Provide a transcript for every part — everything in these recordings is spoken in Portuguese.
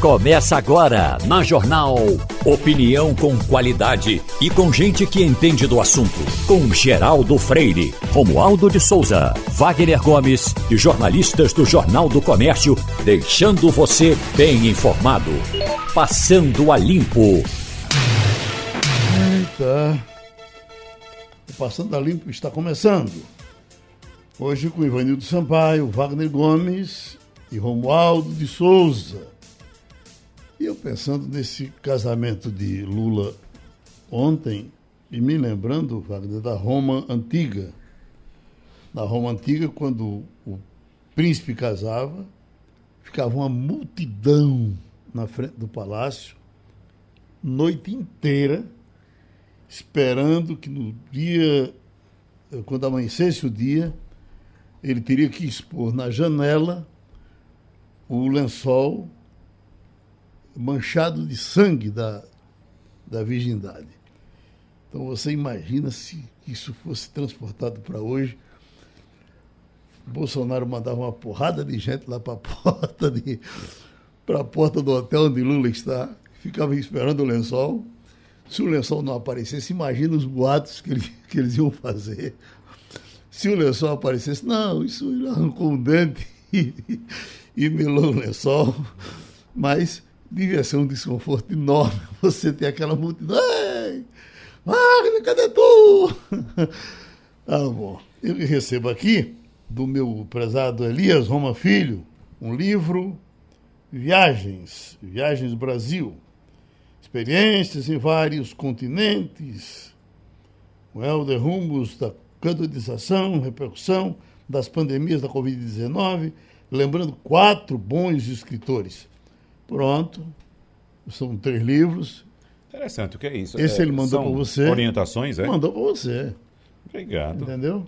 Começa agora na Jornal. Opinião com qualidade e com gente que entende do assunto. Com Geraldo Freire, Romualdo de Souza, Wagner Gomes e jornalistas do Jornal do Comércio, deixando você bem informado. Passando a Limpo. Eita. O Passando a Limpo está começando. Hoje com Ivanildo Sampaio, Wagner Gomes e Romualdo de Souza. E eu pensando nesse casamento de Lula ontem e me lembrando, Wagner, da Roma antiga. Na Roma antiga, quando o príncipe casava, ficava uma multidão na frente do palácio, noite inteira, esperando que no dia, quando amanhecesse o dia, ele teria que expor na janela o lençol manchado de sangue da, da virgindade. Então você imagina se isso fosse transportado para hoje. Bolsonaro mandava uma porrada de gente lá para a porta de para a porta do hotel onde Lula está, ficava esperando o lençol. Se o lençol não aparecesse, imagina os boatos que, ele, que eles iam fazer. Se o lençol aparecesse, não, isso arrancou um dente e, e melou o lençol. Mas devia ser um desconforto enorme você ter aquela multidão. Ei, Wagner, cadê tu? ah, bom. Eu recebo aqui do meu prezado Elias Roma Filho um livro Viagens, Viagens Brasil. Experiências em vários continentes. O Helder Rumos da canonização, repercussão das pandemias da Covid-19. Lembrando quatro bons escritores. Pronto. São três livros. Interessante, o que é isso? Esse é, ele mandou para você. Orientações, é? Mandou para você. Obrigado. Entendeu?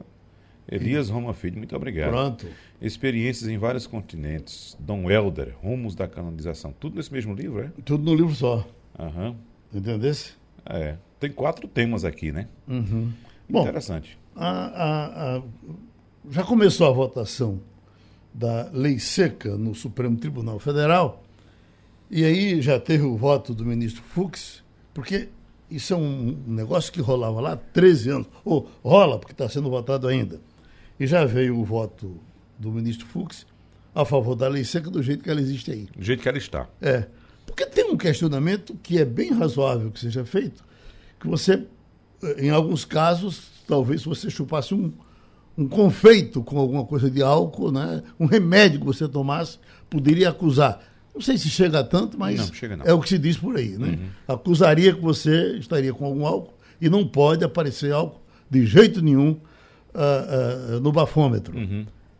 Elias Roma Filho, muito obrigado. Pronto. Experiências em vários continentes. Dom Helder, Rumos da Canonização. Tudo nesse mesmo livro, é? Tudo no livro só. Aham. Entendesse? É. Tem quatro temas aqui, né? Uhum. Bom, Interessante. a, a, a, já começou a votação da lei seca no Supremo Tribunal Federal. E aí já teve o voto do ministro Fux, porque isso é um negócio que rolava lá há 13 anos, ou rola, porque está sendo votado ainda. E já veio o voto do ministro Fux a favor da lei seca do jeito que ela existe aí. Do jeito que ela está. É. Porque tem um questionamento que é bem razoável que seja feito, que você, em alguns casos, talvez você chupasse um, um confeito com alguma coisa de álcool, né? um remédio que você tomasse, poderia acusar. Não sei se chega a tanto, mas Não, chega é o que se diz por aí. Né? Acusaria que você estaria com algum álcool e não pode aparecer álcool de jeito nenhum ah, ah, no bafômetro.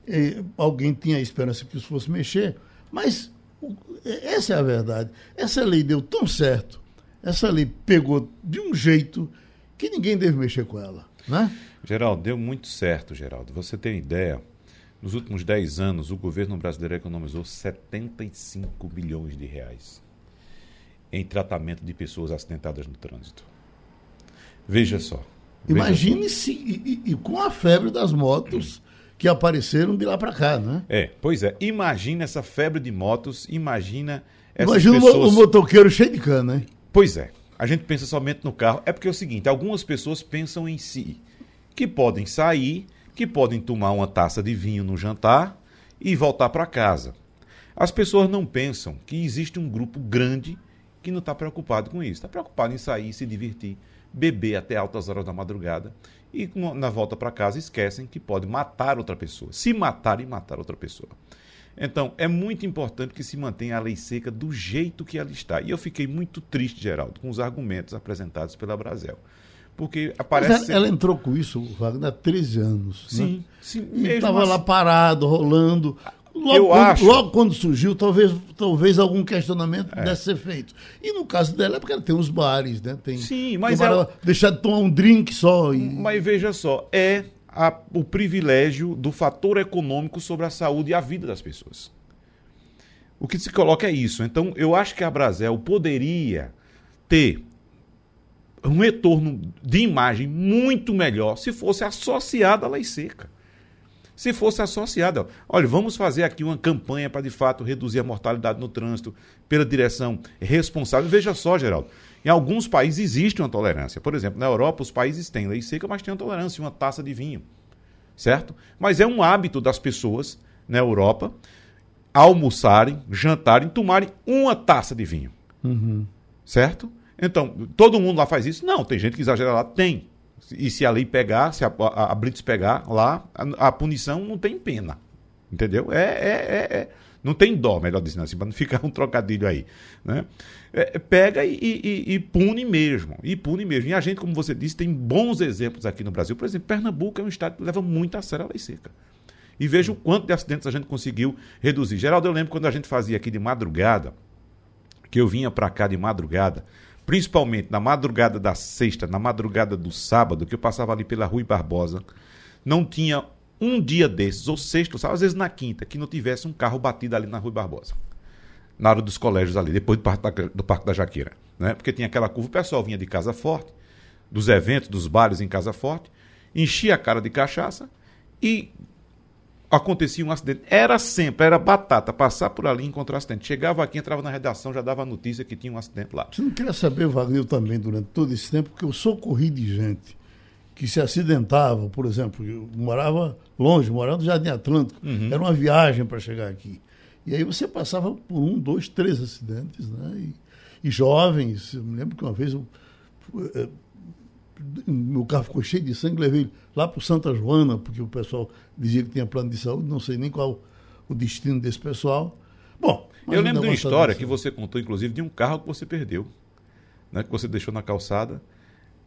E alguém tinha a esperança que isso fosse mexer, mas o- essa é a verdade. Essa lei deu tão certo, essa lei pegou de um jeito que ninguém deve mexer com ela. Né? Geraldo, deu muito certo, Geraldo. Você tem ideia? Nos últimos 10 anos, o governo brasileiro economizou 75 bilhões de reais em tratamento de pessoas acidentadas no trânsito. Veja só. veja Imagine se, e, e- com a febre das motos que apareceram de lá para cá, né? É, pois é. Imagina essa febre de motos, imagina essas Imagina pessoas... o motoqueiro cheio de cana, né? Pois é. A gente pensa somente no carro. É porque é o seguinte, algumas pessoas pensam em si, que podem sair, que podem tomar uma taça de vinho no jantar e voltar para casa. As pessoas não pensam que existe um grupo grande que não está preocupado com isso. Está preocupado em sair, se divertir, beber até altas horas da madrugada e na volta para casa esquecem que pode matar outra pessoa. Se matar e matar outra pessoa. Então, é muito importante que se mantenha a lei seca do jeito que ela está. E eu fiquei muito triste, Geraldo, com os argumentos apresentados pela Brasel. Porque aparece. ela, ela entrou com isso, Wagner, há 13 anos. Sim, né? sim. Estava assim- lá parado, rolando. Logo, Eu quando, acho- logo quando surgiu, talvez, talvez algum questionamento É. pudesse ser feito. E no caso dela é porque ela tem os bares, né? Tem, Sim, mas ela- para deixar de tomar um drink só. E... Mas veja só, é a- o privilégio do fator econômico sobre a saúde e a vida das pessoas. O que se coloca é isso. Então, eu acho que a Brasel poderia ter um retorno de imagem muito melhor se fosse associada à lei seca. se fosse associada. Olha, vamos fazer aqui uma campanha para de fato reduzir a mortalidade no trânsito pela direção responsável. Veja só, Geraldo, em alguns países existe uma tolerância. Por exemplo, na Europa, os países têm lei seca, mas têm uma tolerância, uma taça de vinho. Certo? Mas é um hábito das pessoas na Europa almoçarem, jantarem, tomarem uma taça de vinho. Uhum. Certo? Então, todo mundo lá faz isso? Não, tem gente que exagera lá, tem. E se a lei pegar, se a, a, a Blitz pegar lá, a, a, punição não tem pena. Entendeu? É, é, é, é não tem dó, melhor dizendo assim, para não ficar um trocadilho aí. Né? É, pega e, e, e, pune mesmo. E pune mesmo. E a gente, como você disse, tem bons exemplos aqui no Brasil. Por exemplo, Pernambuco é um estado que leva muito a sério a lei seca. E veja o quanto de acidentes a gente conseguiu reduzir. Geraldo, eu lembro quando a gente fazia aqui de madrugada, que eu vinha para cá de madrugada, principalmente na madrugada da sexta, na madrugada do sábado, que eu passava ali pela Rui Barbosa, não tinha um dia desses, ou sexto, sábado, às vezes na quinta, que não tivesse um carro batido ali na Rui Barbosa. Na hora dos colégios ali, depois do Parque da, do Parque da Jaqueira. Né? Porque tinha aquela curva, o pessoal vinha de Casa Forte, dos eventos, dos bares em Casa Forte, enchia a cara de cachaça e acontecia um acidente. Era sempre, era batata, passar por ali e encontrar um acidente. Chegava aqui, entrava na redação, já dava a notícia que tinha um acidente lá. Você não queria saber, Wagner, também, durante todo esse tempo, que eu socorri de gente que se acidentava, por exemplo, eu morava longe, morava no Jardim Atlântico, uhum. era uma viagem para chegar aqui. E aí você passava por um, dois, três acidentes, né? E, e jovens, eu me lembro que uma vez eu, eu meu carro ficou cheio de sangue, levei lá para o Santa Joana, porque o pessoal dizia que tinha plano de saúde, não sei nem qual o destino desse pessoal. Bom, eu lembro de uma história que você contou, inclusive, de um carro que você perdeu, né, que você deixou na calçada.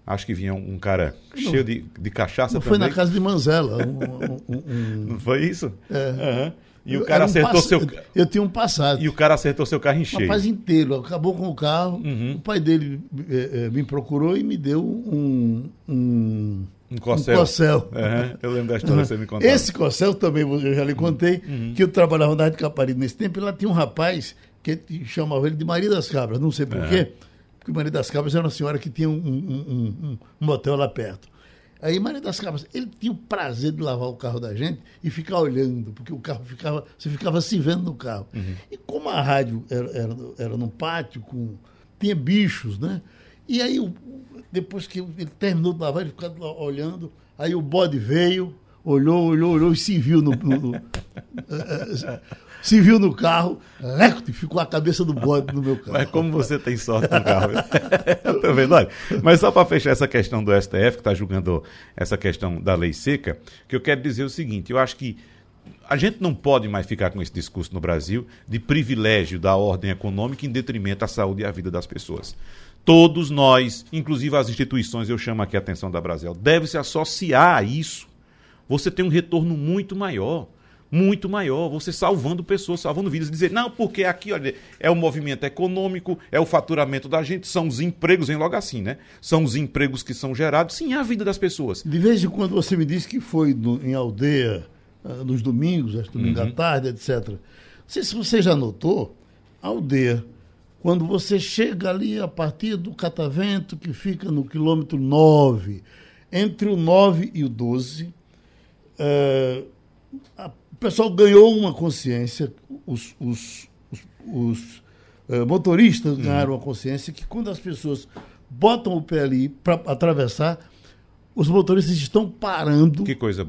Acho que vinha um, cara não, cheio de, de cachaça não também. Foi na casa de Manzela. Um, um, um, não foi isso? É. Uhum. E o cara acertou pass... seu. Eu tinha um passado. E o cara acertou seu carro em cheio. O rapaz inteiro. Acabou com o carro. Uhum. O pai dele é, é, me procurou e me deu um. Um, um cossel. Um. Uhum. Eu lembro da história uhum. que você me contou. Esse cossel também, eu já lhe contei, uhum. que eu trabalhava na Rádio Caparibe nesse tempo, e lá tinha um rapaz que chamava ele de Maria das Cabras. Não sei porquê. Porque Maria das Cabras era uma senhora que tinha um, um, um, um motel lá perto. Aí Maria das Cabras, ele tinha o prazer de lavar o carro da gente e ficar olhando, porque o carro ficava, você ficava se vendo no carro. Uhum. E como a rádio era, era, era num pátio, com, tinha bichos, né? E aí, depois que ele terminou de lavar, ele ficava olhando, aí o bode veio, olhou, olhou, olhou e se viu no, no, no se viu no carro, lecto, ficou a cabeça do bode no meu carro. Mas como você tem sorte no carro. tá vendo? Olha, mas só para fechar essa questão do STF, que está julgando essa questão da lei seca, que eu quero dizer o seguinte, eu acho que a gente não pode mais ficar com esse discurso no Brasil de privilégio da ordem econômica em detrimento à saúde e à vida das pessoas. Todos nós, inclusive as instituições, eu chamo aqui a atenção da Brasil, deve se associar a isso. Você tem um retorno muito maior muito maior, você salvando pessoas, salvando vidas. Dizer, não, porque aqui, olha, é o movimento econômico, é o faturamento da gente, são os empregos, vem logo assim, né? São os empregos que são gerados, sim, é a vida das pessoas. De vez em quando você me disse que foi no, em aldeia, uh, nos domingos, acho domingo uhum. à tarde, etc. Não sei se você já notou, aldeia, quando você chega ali a partir do catavento, que fica no quilômetro 9, entre o 9 e o 12, uh, eh, a o pessoal ganhou uma consciência, os, os, os, os uh, motoristas uhum. ganharam uma consciência que quando as pessoas botam o pé ali para atravessar, os motoristas estão parando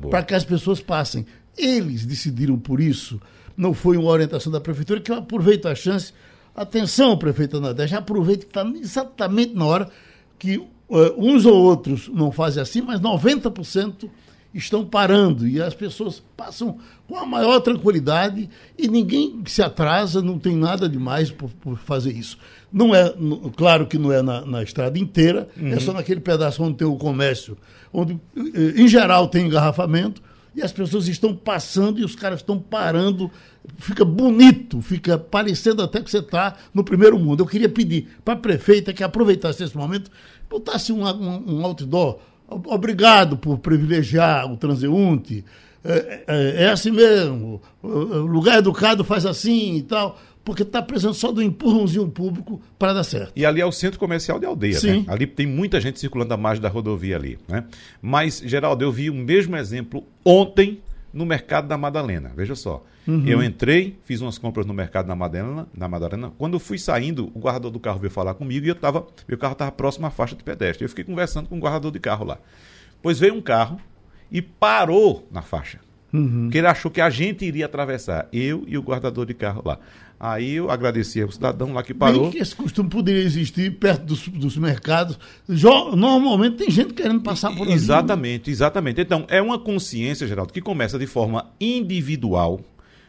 para que as pessoas passem. Eles decidiram por isso, não foi uma orientação da prefeitura, que eu aproveito a chance. Atenção, prefeita Nadege, aproveite que está exatamente na hora que uh, uns ou outros não fazem assim, mas 90% estão parando e as pessoas passam com a maior tranquilidade e ninguém se atrasa, não tem nada demais por, por fazer isso. Não é, claro que não é na, na estrada inteira, é uhum. é só naquele pedaço onde tem o comércio, onde eh, em geral tem engarrafamento e as pessoas estão passando e os caras estão parando. Fica bonito, fica parecendo até que você está no primeiro mundo. Eu queria pedir para a prefeita que aproveitasse esse momento, botasse um, um, um outdoor Obrigado por privilegiar o transeunte. É, é, é assim mesmo. O lugar educado faz assim e tal porque está precisando só do empurrãozinho público para dar certo. E ali é o centro comercial de aldeia, Sim. né? Ali tem muita gente circulando à margem da rodovia ali, né? Mas, Geraldo, eu vi o mesmo exemplo ontem no mercado da Madalena. Veja só. Uhum. Eu entrei, fiz umas compras no mercado da Madalena, na Madalena. Quando eu fui saindo, o guardador do carro veio falar comigo e eu tava, meu carro estava próximo à faixa de pedestre. Eu fiquei conversando com o guardador de carro lá. Pois veio um carro e parou na faixa. Uhum. Porque ele achou que a gente iria atravessar, eu e o guardador de carro lá. Aí eu agradeci ao cidadão lá que parou. Bem que esse costume poderia existir perto dos, dos mercados. Normalmente tem gente querendo passar por ali. Exatamente, exatamente. Então, é uma consciência, Geraldo, que começa de forma individual,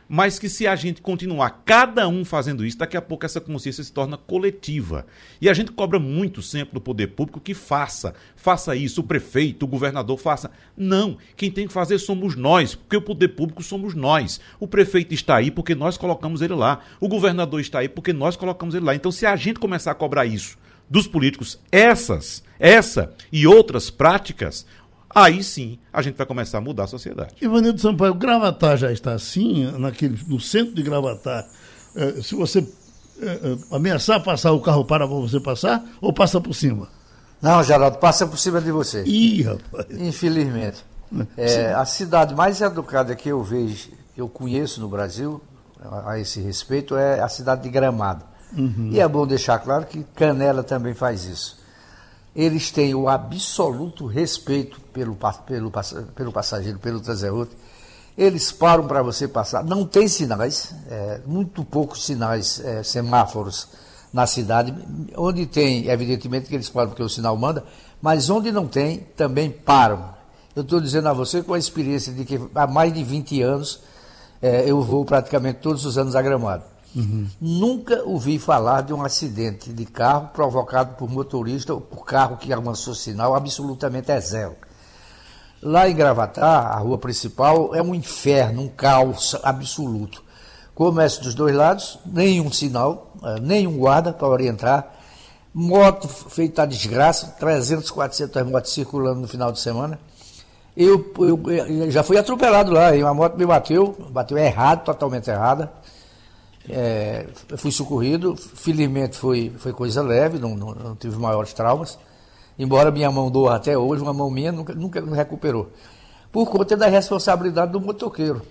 mas que se a gente continuar cada um fazendo isso, daqui a pouco essa consciência se torna coletiva. E a gente cobra muito sempre do poder público que faça, faça isso, o prefeito, o governador faça. Não, quem tem que fazer somos nós, porque o poder público somos nós. O prefeito está aí porque nós colocamos ele lá. O governador está aí porque nós colocamos ele lá. Então se a gente começar a cobrar isso dos políticos, essas, essa e outras práticas, aí sim a gente vai começar a mudar a sociedade. Ivanildo Sampaio, Gravatar já está assim, naquele, no centro de Gravatar. É, se você é, é, ameaçar passar, o carro para você passar ou passa por cima? Não, Geraldo, passa por cima de você. Ih, rapaz. Infelizmente. É, a cidade mais educada que eu vejo, que eu conheço no Brasil, a, a esse respeito, é a cidade de Gramado. Uhum. E é bom deixar claro que Canela também faz isso eles têm o absoluto respeito pelo, pelo, pelo passageiro, pelo transeunte. Eles param para você passar. Não tem sinais, é, muito poucos sinais, é, semáforos na cidade. Onde tem, evidentemente que eles param porque o sinal manda, mas onde não tem, também param. Eu estou dizendo a você com a experiência de que há mais de 20 anos é, eu vou praticamente todos os anos a Gramado. Nunca ouvi falar de um acidente de carro provocado por motorista ou por carro que avançou sinal, absolutamente é zero. Lá em Gravatar, a rua principal, é um inferno, um caos absoluto. Comércio dos dois lados, nenhum sinal, eh, nenhum guarda para orientar. Moto feita a desgraça, 300, 400 motos circulando no final de semana. Eu, eu, eu já fui atropelado lá, e uma moto me bateu, bateu errado, totalmente errada. É, fui socorrido, felizmente foi, foi coisa leve, não, não, não, tive maiores traumas. Embora minha mão doa até hoje, uma mão minha nunca, nunca recuperou. Por conta da responsabilidade do motoqueiro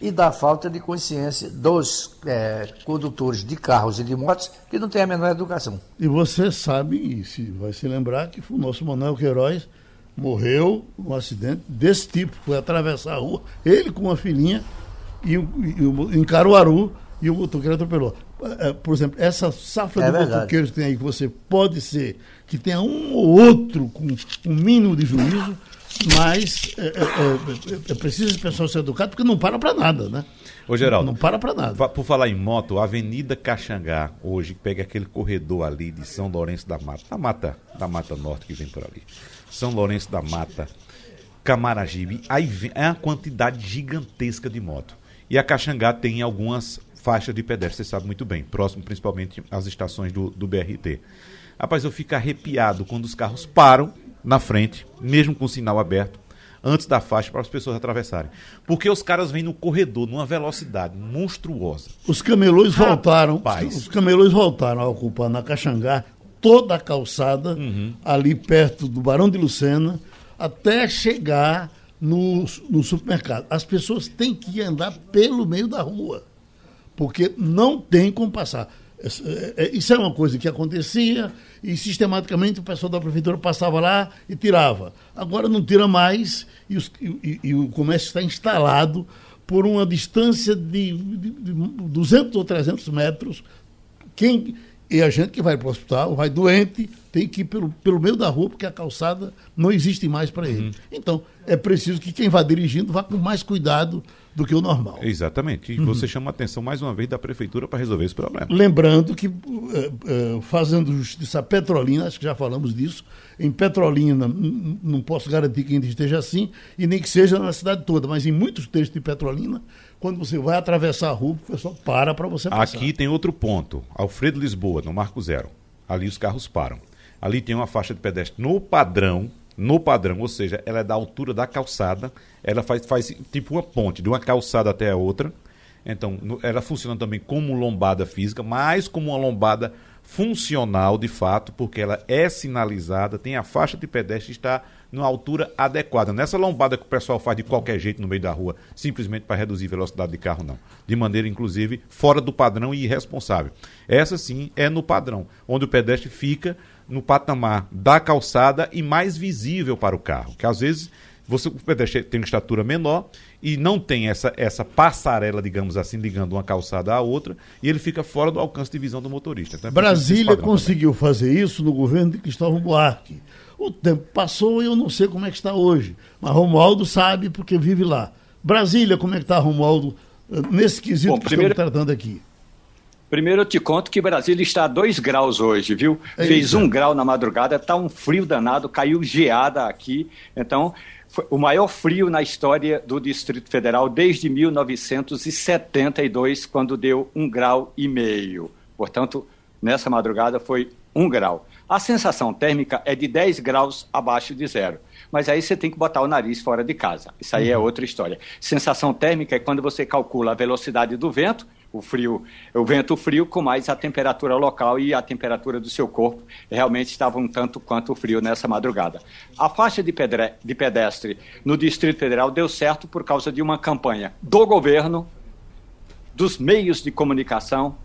e da falta de consciência dos é, condutores de carros e de motos que não têm a menor educação. E você sabe, e se vai se lembrar, que o nosso Manuel Queiroz morreu num acidente desse tipo, foi atravessar a rua, ele com uma filhinha, e, e, em Caruaru, e o motoqueiro atropelou. É, por exemplo, essa safra é de verdade. motoqueiros que tem aí, que você pode ser, que tenha um ou outro com um mínimo de juízo, mas é, é, é, é preciso esse pessoal ser educado, porque não para para nada, né? Ô, Geraldo. Não, não para para nada. Por falar em moto, a Avenida Caxangá, hoje, pega aquele corredor ali de São Lourenço da Mata, da Mata, da Mata Norte que vem por ali. São Lourenço da Mata, Camaragibe, aí vem, é uma quantidade gigantesca de moto. E a Caxangá tem algumas faixa de pedestre, você sabe muito bem, próximo principalmente às estações do, do BRT. Rapaz, eu fico arrepiado quando os carros param na frente, mesmo com o sinal aberto, antes da faixa para as pessoas atravessarem. Porque os caras vêm no corredor numa velocidade monstruosa. Os camelões ah, voltaram, Rapaz. os camelões voltaram a ocupar na Caxangá toda a calçada uhum. ali perto do Barão de Lucena até chegar no, no supermercado. As pessoas têm que andar pelo meio da rua porque não tem como passar. É, é, isso é uma coisa que acontecia e sistematicamente o pessoal da prefeitura passava lá e tirava. Agora não tira mais e, os, e, e o comércio está instalado por uma distância de, de, de 200 ou 300 metros. Quem, e a gente que vai para o hospital, vai doente, tem que ir pelo, pelo meio da rua, porque a calçada não existe mais para ele. Uhum. Então, é preciso que quem vá dirigindo vá com mais cuidado do que o normal. Exatamente. E uhum. você chama a atenção mais uma vez da prefeitura para resolver esse problema. Lembrando que, uh, uh, fazendo justiça a Petrolina, acho que já falamos disso, em Petrolina, não posso garantir que ainda esteja assim, e nem que seja na cidade toda, mas em muitos trechos de Petrolina, quando você vai atravessar a rua, o pessoal para para você passar. Aqui tem outro ponto. Alfredo Lisboa, no Marco Zero. Ali os carros param. Ali tem uma faixa de pedestre no padrão no padrão, ou seja, ela é da altura da calçada, ela faz, faz tipo uma ponte, de uma calçada até a outra. Então, no, ela funciona também como lombada física, mas como uma lombada funcional de fato, porque ela é sinalizada, tem a faixa de pedestre está numa altura adequada. Nessa lombada que o pessoal faz de qualquer jeito no meio da rua, simplesmente para reduzir velocidade de carro, não. De maneira, inclusive, fora do padrão e irresponsável. Essa sim é no padrão, onde o pedestre fica no patamar da calçada e mais visível para o carro. Que às vezes você, o pedestre tem uma estatura menor e não tem essa, essa passarela, digamos assim, ligando uma calçada à outra, e ele fica fora do alcance de visão do motorista. Então, é Brasília conseguiu também. fazer isso no governo de Cristóvão Buarque. O tempo passou e eu não sei como é que está hoje. Mas Romualdo sabe porque vive lá. Brasília, como é que está, Romualdo, nesse quesito Bom, que primeiro... estamos tratando aqui? Primeiro eu te conto que Brasília está a 2 graus hoje, viu? É Fez um grau na madrugada, está um frio danado, caiu geada aqui. Então, foi o maior frio na história do Distrito Federal desde 1972, quando deu um grau e meio. Portanto, nessa madrugada foi um grau. A sensação térmica é de 10 graus abaixo de zero. Mas aí você tem que botar o nariz fora de casa. Isso aí é uhum. é outra história. Sensação térmica é quando você calcula a velocidade do vento o frio, o vento frio com mais a temperatura local e a temperatura do seu corpo realmente estava um tanto quanto frio nessa madrugada. A faixa de, pedre, de pedestre no Distrito Federal deu certo por causa de uma campanha do governo, dos meios de comunicação,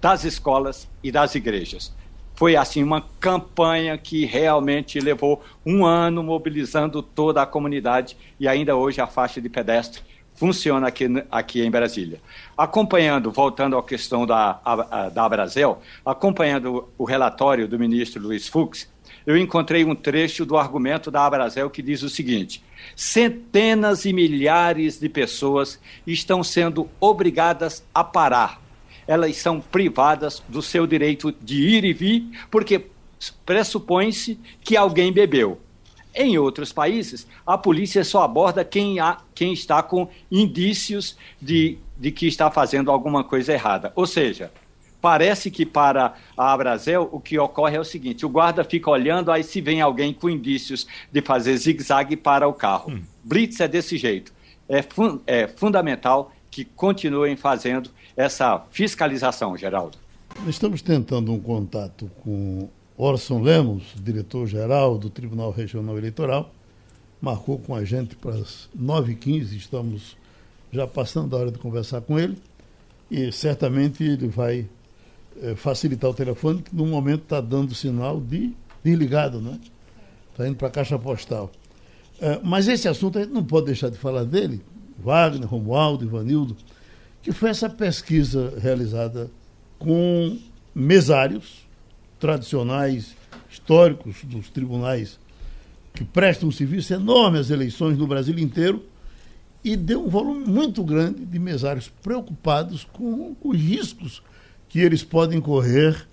das escolas e das igrejas. Foi assim uma campanha que realmente levou um ano mobilizando toda a comunidade e ainda hoje a faixa de pedestre funciona aqui, aqui em Brasília. Acompanhando, voltando à questão da, a, a, da Abrazel, acompanhando o relatório do ministro Luiz Fux, eu encontrei um trecho do argumento da Abrazel que diz o seguinte: centenas e milhares de pessoas estão sendo obrigadas a parar. Elas são privadas do seu direito de ir e vir, porque pressupõe-se que alguém bebeu. Em outros países, a polícia só aborda quem, há, quem está com indícios de, de que está fazendo alguma coisa errada. Ou seja, parece que para a Abrazel o que ocorre é o seguinte: o guarda fica olhando, aí se vem alguém com indícios de fazer zigue-zague para o carro. Hum. Blitz é desse jeito. É, fun é fundamental que continuem fazendo essa fiscalização, Geraldo. Estamos tentando um contato com Orson Lemos, diretor-geral do Tribunal Regional Eleitoral, marcou com a gente para as 9h15, estamos já passando a hora de conversar com ele e certamente ele vai é, facilitar o telefone, que no momento está dando sinal de desligado, né? Está indo para a caixa postal. É, mas esse assunto a gente não pode deixar de falar dele, Wagner, Romualdo, Ivanildo, que foi essa pesquisa realizada com mesários, tradicionais, históricos dos tribunais que prestam um serviço enorme às eleições no Brasil inteiro e deu um volume muito grande de mesários preocupados com os riscos que eles podem correr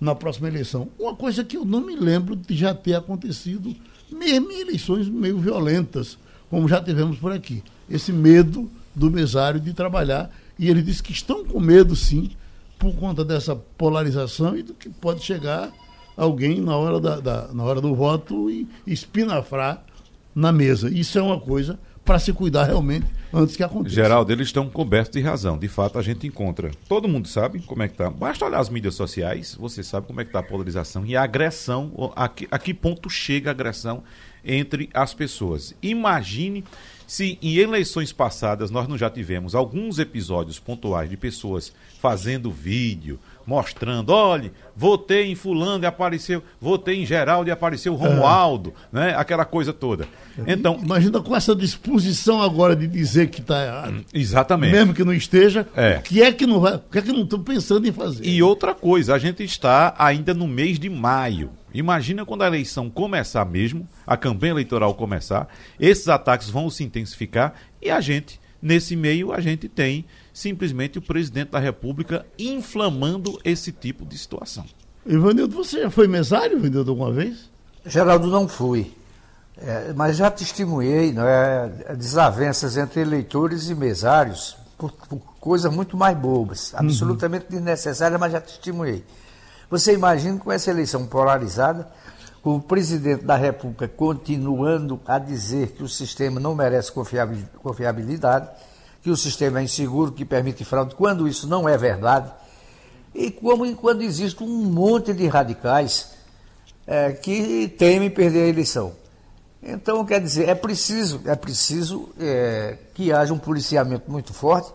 na próxima eleição. Uma coisa que eu não me lembro de já ter acontecido, mesmo em eleições meio violentas, como já tivemos por aqui. Esse medo do mesário de trabalhar. E ele disse que estão com medo, sim, por conta dessa polarização e do que pode chegar alguém na hora, da, da na hora do voto e espinafrar na mesa. Isso é uma coisa para se cuidar realmente antes que aconteça. Geraldo, eles estão cobertos de razão. De fato, a gente encontra. Todo mundo sabe como é que está. Basta olhar as mídias sociais, você sabe como é que está a polarização e a agressão, a que, a que ponto chega a agressão entre as pessoas. Imagine se em eleições passadas nós não já tivemos alguns episódios pontuais de pessoas fazendo vídeo, mostrando, olhe, votei em fulano e apareceu, votei em Geraldo e apareceu Romualdo, é. né? Aquela coisa toda. Então, imagina com essa disposição agora de dizer que está errado. Exatamente. Mesmo que não esteja, é. o que é que não vai, o que é que não estão pensando em fazer? E outra coisa, a gente está ainda no mês de maio. Imagina quando a eleição começar mesmo, a campanha eleitoral começar, esses ataques vão se intensificar e a gente, nesse meio, a gente tem simplesmente o presidente da República inflamando esse tipo de situação. Ivanildo, você já foi mesário, Ivanildo, alguma vez? Geraldo, não fui. É, mas já testemunhei não é, desavenças entre eleitores e mesários por, por coisas muito mais bobas, uhum. absolutamente uhum. desnecessárias, mas já testemunhei. Você imagina com essa eleição polarizada, com o presidente da República continuando a dizer que o sistema não merece confiabilidade, que o sistema é inseguro, que permite fraude, quando isso não é verdade, e como quando existe um monte de radicais é, que temem perder a eleição. Então, quer dizer, é preciso, é preciso é, que haja um policiamento muito forte,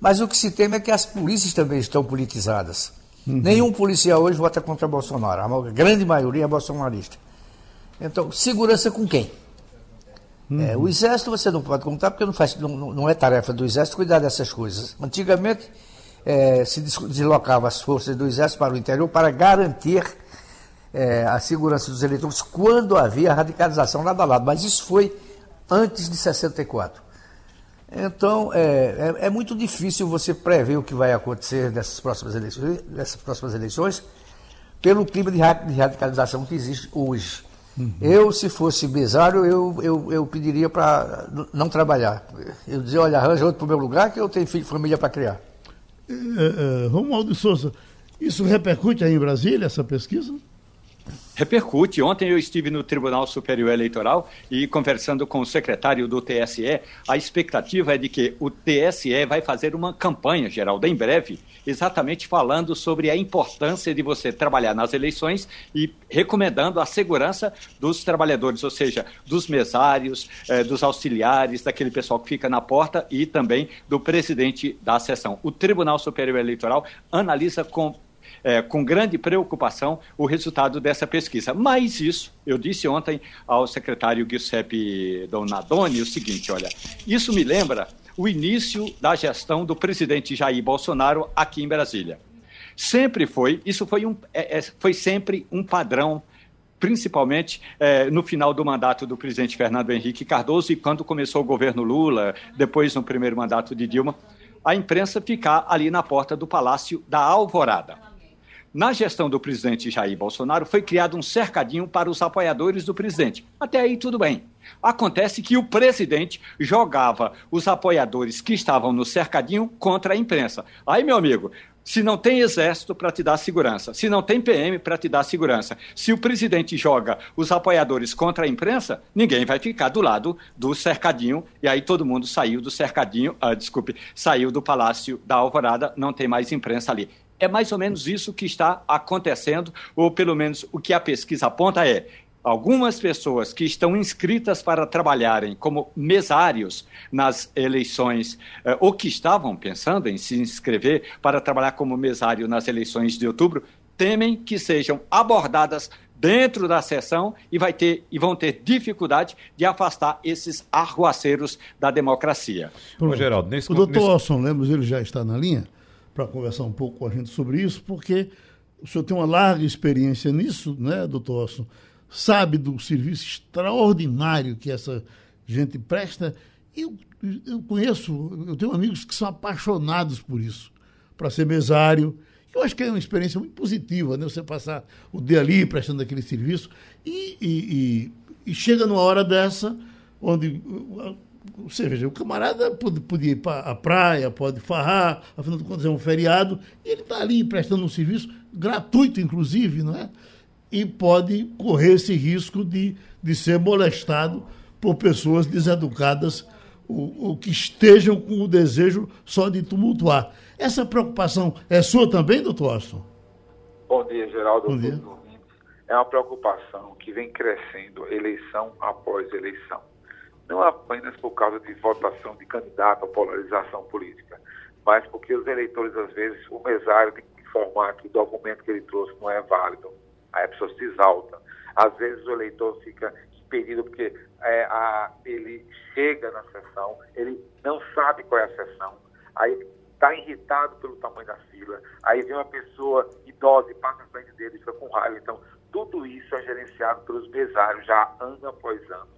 mas o que se teme é que as polícias também estão politizadas. Uhum. Nenhum policial hoje vota contra Bolsonaro, a grande maioria é bolsonarista. Então, segurança com quem? Uhum. É, o exército você não pode contar, porque não, faz, não, não, é tarefa do exército cuidar dessas coisas. Antigamente, é, se deslocava as forças do exército para o interior para garantir é, a segurança dos eleitores quando havia radicalização lado a lado, mas isso foi antes de 64. Então, é, é, é, muito difícil você prever o que vai acontecer nessas próximas eleições, nessas próximas eleições pelo clima de radicalização que existe hoje. Uhum. Eu, se fosse mesário, eu, eu, eu pediria para não trabalhar. Eu dizia, olha, arranja outro para o meu lugar que eu tenho filho e família para criar. É, é, Romualdo Souza, isso repercute aí em Brasília, essa pesquisa? Repercute. Ontem eu estive no Tribunal Superior Eleitoral e conversando com o secretário do TSE, a expectativa é de que o TSE vai fazer uma campanha, Geraldo, em breve, exatamente falando sobre a importância de você trabalhar nas eleições e recomendando a segurança dos trabalhadores, ou seja, dos mesários, eh, dos auxiliares, daquele pessoal que fica na porta e também do presidente da sessão. O Tribunal Superior Eleitoral analisa com é, com grande preocupação o resultado dessa pesquisa. Mas isso, eu disse ontem ao secretário Giuseppe Donadoni o seguinte: olha, isso me lembra o início da gestão do presidente Jair Bolsonaro aqui em Brasília. Sempre foi, isso foi, um, é, é, foi sempre um padrão principalmente é, no final do mandato do presidente Fernando Henrique Cardoso e quando começou o governo Lula, depois no primeiro mandato de Dilma, a imprensa ficar ali na porta do Palácio da Alvorada. Na gestão do presidente Jair Bolsonaro, foi criado um cercadinho para os apoiadores do presidente. Até aí, tudo bem. Acontece que o presidente jogava os apoiadores que estavam no cercadinho contra a imprensa. Aí, meu amigo, se não tem exército para te dar segurança, se não tem PM para te dar segurança, se o presidente joga os apoiadores contra a imprensa, ninguém vai ficar do lado do cercadinho. E aí todo mundo saiu do cercadinho, ah, desculpe, saiu do Palácio da Alvorada, não tem mais imprensa ali. É mais ou menos isso que está acontecendo, ou pelo menos o que a pesquisa aponta é algumas pessoas que estão inscritas para trabalharem como mesários nas eleições, eh, ou que estavam pensando em se inscrever para trabalhar como mesário nas eleições de outubro, temem que sejam abordadas dentro da sessão e, vai ter, e vão ter dificuldade de afastar esses arruaceiros da democracia. Ô, Geraldo, nesse, o doutor nesse... Orson Lemos ele já está na linha? Para conversar um pouco com a gente sobre isso, porque o senhor tem uma larga experiência nisso, né, doutor Osson? Sabe do serviço extraordinário que essa gente presta. Eu, eu conheço, eu tenho amigos que são apaixonados por isso, para ser mesário. Eu acho que é uma experiência muito positiva, né? Você passar o dia ali prestando aquele serviço e, e, e, e chega numa hora dessa, onde você veja, o camarada pode, podia ir para a praia, pode farrar, afinal de contas é um feriado, e ele está ali prestando um serviço gratuito, inclusive, não é? E pode correr esse risco de, de ser molestado por pessoas deseducadas ou, ou que estejam com o desejo só de tumultuar. Essa preocupação é sua também, doutor Austin? Bom dia, Geraldo. Bom dia. É uma preocupação que vem crescendo eleição após eleição não apenas por causa de votação de candidato ou polarização política, mas porque os eleitores, às vezes, o mesário tem que informar que o documento que ele trouxe não é válido. Aí a pessoa se exalta. Às vezes o eleitor fica impedido porque é, a, ele chega na sessão, ele não sabe qual é a sessão, aí está irritado pelo tamanho da fila, aí vem uma pessoa idosa e passa na frente dele e fica com raiva. Então, tudo isso é gerenciado pelos mesários já ano após ano.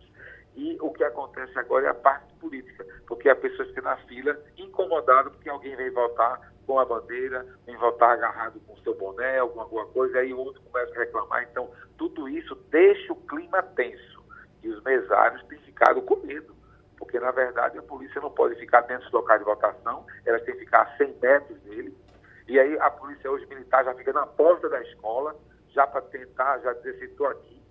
E o que acontece agora é a parte política, porque a pessoa fica na fila incomodada porque alguém vem votar com a bandeira, vem votar agarrado com o seu boné, alguma, alguma coisa, aí o outro começa a reclamar. Então, tudo isso deixa o clima tenso. E os mesários têm ficado com medo, porque na verdade a polícia não pode ficar dentro do local de votação, ela tem que ficar a 100 metros dele. E aí a polícia hoje militar já fica na porta da escola, já para tentar, já dizer se estou aqui.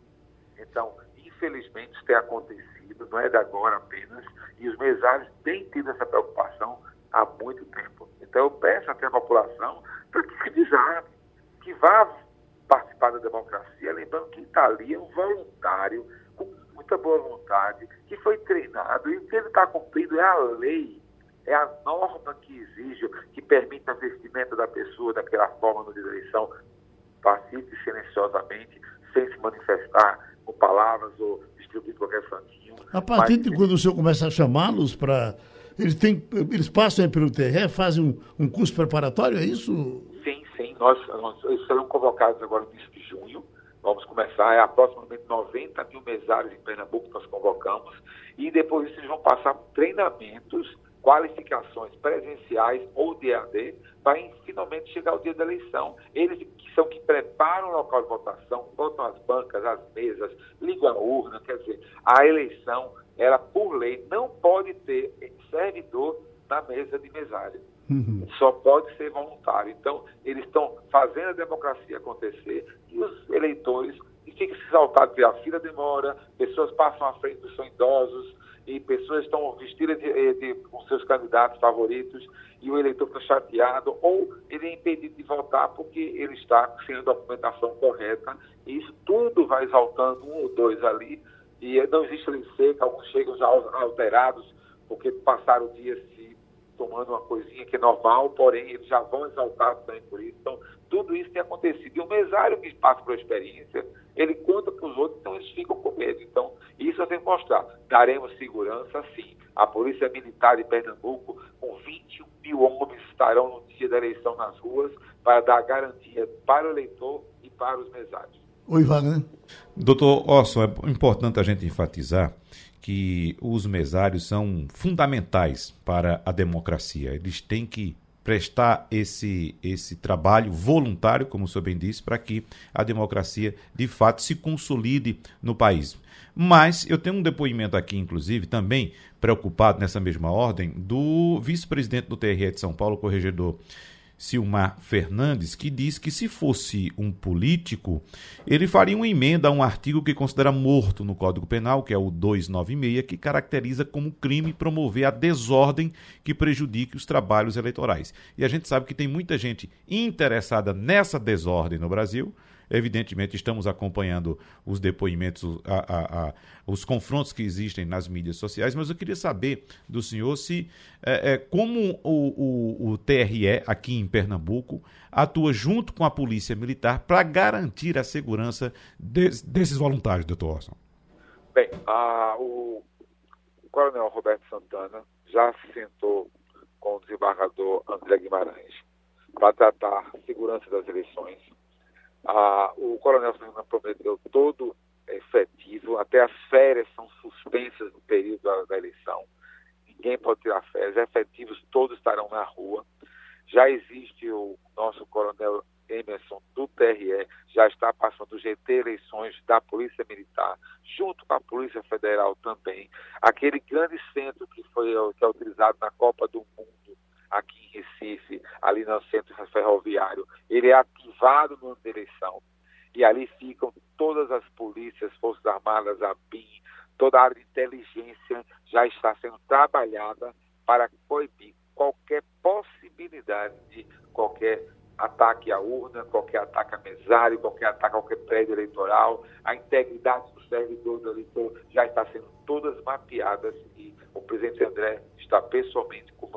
Então, infelizmente isso tem acontecido, não é de agora apenas, e os mesários têm tido essa preocupação há muito tempo. Então eu peço até à população para que se desarme, que vá participar da democracia, lembrando que está ali é um voluntário, com muita boa vontade, que foi treinado, e o que ele está cumprindo é a lei, é a norma que exige, que permite a vestimenta da pessoa daquela forma no eleição, pacífica e silenciosamente, sem se manifestar com palavras ou distribuir qualquer santinho. A partir de quando o senhor começa a chamá-los para. Eles, têm, eles passam pelo TRE, fazem um, um curso preparatório, é isso? Sim, sim. Nós, nós, eles serão convocados agora no início de junho. Vamos começar, é aproximadamente 90 mil mesários em Pernambuco que nós convocamos. E depois eles vão passar treinamentos, qualificações presenciais ou de AD, para finalmente chegar o dia da eleição. Eles que são que preparam o local de votação, botam as bancas, as mesas, ligam a urna, quer dizer, a eleição, ela por lei não pode ter servidor na mesa de mesário. Uhum. Só pode ser voluntário. Então, eles estão fazendo a democracia acontecer e os eleitores e fica se exaltado que a fila demora, pessoas passam à frente são idosos e pessoas estão vestidas de, eh, de, com seus candidatos favoritos e o eleitor fica chateado ou ele é impedido de votar porque ele está sem a documentação correta. E isso tudo vai exaltando um ou dois ali e não existe lei seca, alguns chegam já alterados porque passaram o dia tomando uma coisinha que é normal, porém eles já vão exaltar também por isso. Então, tudo isso tem acontecido. E o mesário que passa por experiência, ele conta para os outros, então eles ficam com medo. Então, isso eu tenho que mostrar. Daremos segurança, sim. A Polícia Militar de Pernambuco, com 21 mil homens, estarão no dia da eleição nas ruas para dar garantia para o eleitor e para os mesários. Oi, Wagner. Doutor Orson, é importante a gente enfatizar que os mesários são fundamentais para a democracia. Eles têm que prestar esse, esse trabalho voluntário, como o senhor bem disse, para que a democracia de fato se consolide no país. Mas eu tenho um depoimento aqui, inclusive, também preocupado nessa mesma ordem, do vice-presidente do TRE de São Paulo, corregedor Silmar Fernandes, que diz que se fosse um político, ele faria uma emenda a um artigo que considera morto no Código Penal, que é o 296, que caracteriza como crime promover a desordem que prejudique os trabalhos eleitorais. E a gente sabe que tem muita gente interessada nessa desordem no Brasil Evidentemente, estamos acompanhando os depoimentos, a, a, a, os confrontos que existem nas mídias sociais, mas eu queria saber do senhor se, é, é, como o, o, o TRE aqui em Pernambuco atua junto com a Polícia Militar para garantir a segurança de, desses voluntários, doutor Orson. Bem, a, o, o Coronel Roberto Santana já se sentou com o desembargador André Guimarães para tratar segurança das eleições ah, o Coronel Fernando prometeu todo efetivo, até as férias são suspensas no período da, da eleição. Ninguém pode tirar férias, efetivos todos estarão na rua. Já existe o nosso Coronel Emerson do TRE, já está passando o GT Eleições da Polícia Militar, junto com a Polícia Federal também. Aquele grande centro que foi que é utilizado na Copa do Mundo aqui em Recife, ali no centro ferroviário, ele é ativado da eleição. E ali ficam todas as polícias, Forças Armadas, a BIM, toda a área de inteligência já está sendo trabalhada para coibir qualquer possibilidade de qualquer ataque à urna, qualquer ataque a mesário, qualquer ataque a qualquer prédio eleitoral. A integridade do servidor do eleitor já está sendo todas mapeadas e o presidente André está pessoalmente com o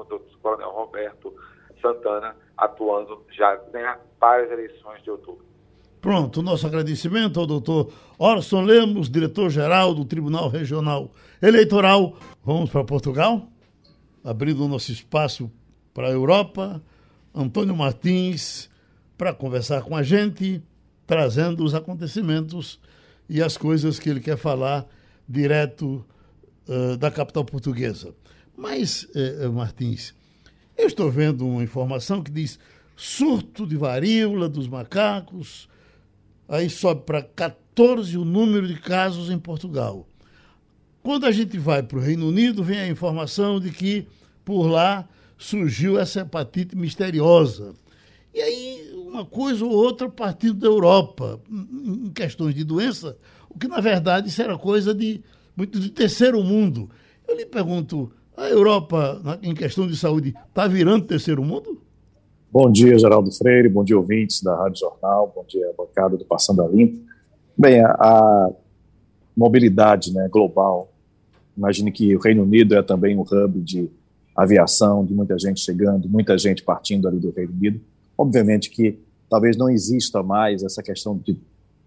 Coronel Roberto Santana atuando já né, para as eleições de outubro. Pronto, nosso agradecimento ao doutor Orson Lemos, diretor-geral do Tribunal Regional Eleitoral. Vamos para Portugal, abrindo o nosso espaço para a Europa. Antônio Martins, para conversar com a gente, trazendo os acontecimentos e as coisas que ele quer falar direto uh, da capital portuguesa. Mas, Martins, eu estou vendo uma informação que diz surto de varíola dos macacos, aí sobe para 14 o número de casos em Portugal. Quando a gente vai para o Reino Unido, vem a informação de que por lá surgiu essa hepatite misteriosa. E aí, uma coisa ou outra partindo da Europa, em questões de doença, o que na verdade isso era coisa de muito de terceiro mundo. Eu lhe pergunto, a Europa, em questão de saúde, está virando terceiro mundo? Bom dia, Geraldo Freire, bom dia, ouvintes da Rádio Jornal, bom dia, bancada do Passando a Limpo. Bem, a, mobilidade né, global. Imagine que o Reino Unido é também um hub de aviação, de muita gente chegando, muita gente partindo ali do Reino Unido. Obviamente que talvez não exista mais essa questão de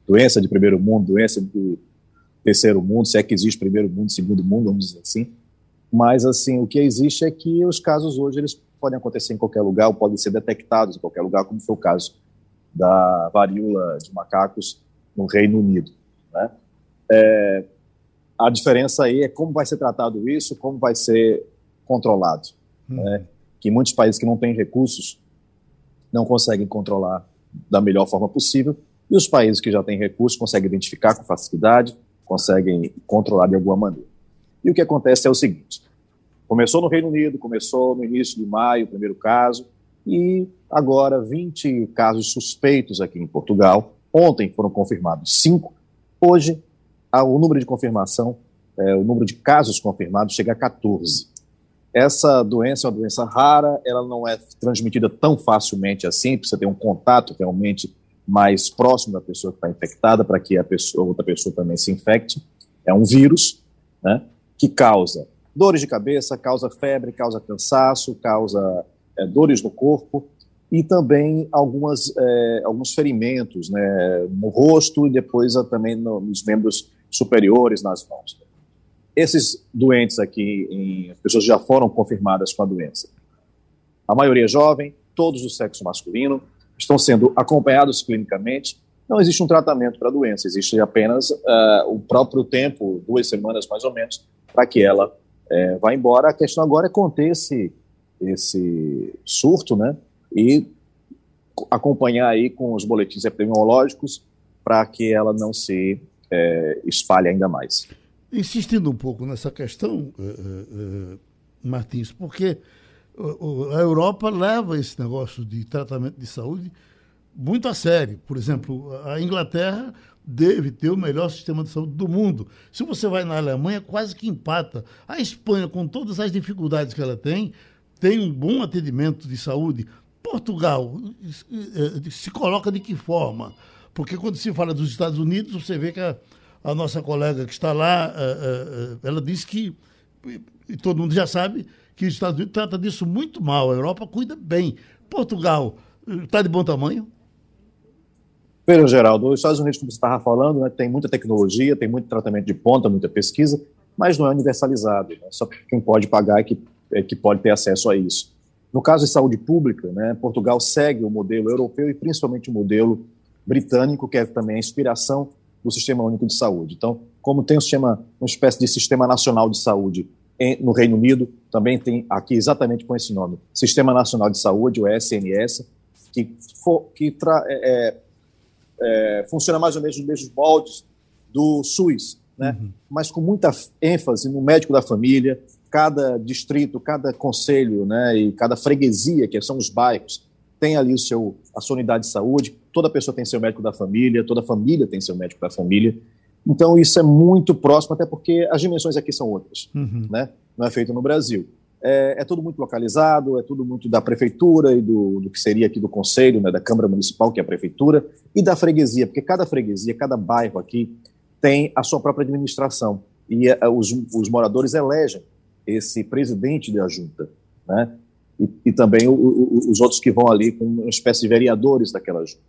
doença de primeiro mundo, doença de terceiro mundo, se é que existe primeiro mundo, segundo mundo, vamos dizer assim. Mas assim, o que existe é que os casos hoje eles podem acontecer em qualquer lugar, ou podem ser detectados em qualquer lugar, como foi o caso da varíola de macacos no Reino Unido. Né? É, a diferença aí é como vai ser tratado isso, como vai ser controlado. Hum. Né? Que muitos países que não têm recursos não conseguem controlar da melhor forma possível, e os países que já têm recursos conseguem identificar com facilidade, conseguem controlar de alguma maneira. E o que acontece é o seguinte: começou no Reino Unido, começou no início de maio, o primeiro caso, e agora 20 casos suspeitos aqui em Portugal. Ontem foram confirmados cinco, hoje o número de confirmação, é, o número de casos confirmados chega a 14. Essa doença é uma doença rara, ela não é transmitida tão facilmente assim, precisa ter um contato realmente mais próximo da pessoa que está infectada para que a pessoa, outra pessoa também se infecte. É um vírus né, que causa dores de cabeça, causa febre, causa cansaço, causa é, dores no corpo e também algumas, é, alguns ferimentos né, no rosto e depois também no, nos membros superiores, nas mãos. Esses doentes aqui, em, as pessoas já foram confirmadas com a doença. A maioria é jovem, todos do sexo masculino, estão sendo acompanhados clinicamente. Não existe um tratamento para a doença, existe apenas uh, o próprio tempo, duas semanas mais ou menos, para que ela uh, vá embora. A questão agora é conter esse, esse surto, né? E acompanhar aí com os boletins epidemiológicos para que ela não se uh, espalhe ainda mais. Insistindo um pouco nessa questão, Martins, porque a Europa leva esse negócio de tratamento de saúde muito a sério. Por exemplo, a Inglaterra deve ter o melhor sistema de saúde do mundo. Se você vai na Alemanha, quase que empata. A Espanha, com todas as dificuldades que ela tem, tem um bom atendimento de saúde. Portugal eh, se coloca de que forma? Porque quando se fala dos Estados Unidos, você vê que a, a nossa colega que está lá, eh, eh, ela diz que, e todo mundo já sabe, que os Estados Unidos trata disso muito mal. A Europa cuida bem. Portugal está de bom tamanho? Veja, Geraldo, os Estados Unidos, como você estava falando, né, tem muita tecnologia, tem muito tratamento de ponta, muita pesquisa, mas não é universalizado. Né? Só quem pode pagar é que, é que pode ter acesso a isso. No caso de saúde pública, né, Portugal segue o modelo europeu e principalmente o modelo britânico, que é também a inspiração do Sistema Único de Saúde. Então, como tem um sistema, uma espécie de Sistema Nacional de Saúde em, no Reino Unido, também tem aqui exatamente com esse nome, Sistema Nacional de Saúde, o SNS, que, for, que tra, é, é, é, funciona mais ou menos nos mesmos moldes do SUS, né? Uhum. mas com muita ênfase no médico da família, cada distrito, cada conselho né, e cada freguesia, que são os bairros, tem ali o seu, a sua unidade de saúde, toda pessoa tem seu médico da família, toda família tem seu médico da família, então, isso é muito próximo, até porque as dimensões aqui são outras. Uhum. Né? Não é feito no Brasil. É, é, tudo muito localizado, é tudo muito da prefeitura e do, do que seria aqui do conselho, né, da Câmara Municipal, que é a prefeitura, e da freguesia, porque cada freguesia, cada bairro aqui tem a sua própria administração. E é, os, os moradores elegem esse presidente da junta. Né? E, e também o, o, os outros que vão ali com uma espécie de vereadores daquela junta.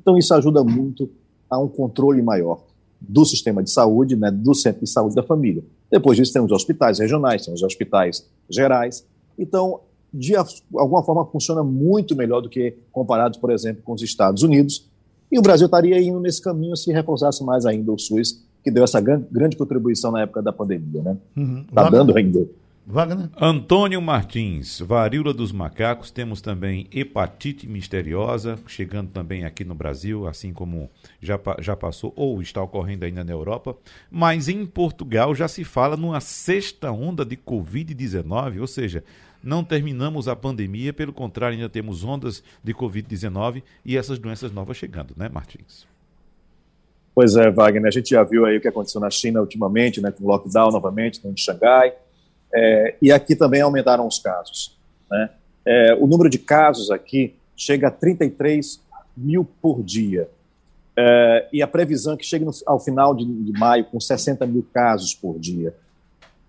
Então, isso ajuda muito a um controle maior do sistema de saúde, né, do centro de saúde da família. Depois disso, tem os hospitais regionais, tem os hospitais gerais. Então, de alguma forma, funciona muito melhor do que comparado, por exemplo, com os Estados Unidos. E o Brasil estaria indo nesse caminho se reforçasse mais ainda o SUS, que deu essa grande contribuição na época da pandemia. Né? Uhum. Tá dando ainda. Wagner. Antônio Martins, varíola dos macacos. Temos também hepatite misteriosa, chegando também aqui no Brasil, assim como já, já passou ou está ocorrendo ainda na Europa. Mas em Portugal já se fala numa sexta onda de Covid-19, ou seja, não terminamos a pandemia, pelo contrário, ainda temos ondas de Covid-19 e essas doenças novas chegando, né, Martins? Pois é, Wagner, a gente já viu aí o que aconteceu na China ultimamente, né, com lockdown novamente, em Xangai é, e aqui também aumentaram os casos. Né? É, o número de casos aqui chega a 33 mil por dia. é, e a previsão é que chegue no, ao final de, de, maio com 60 mil casos por dia.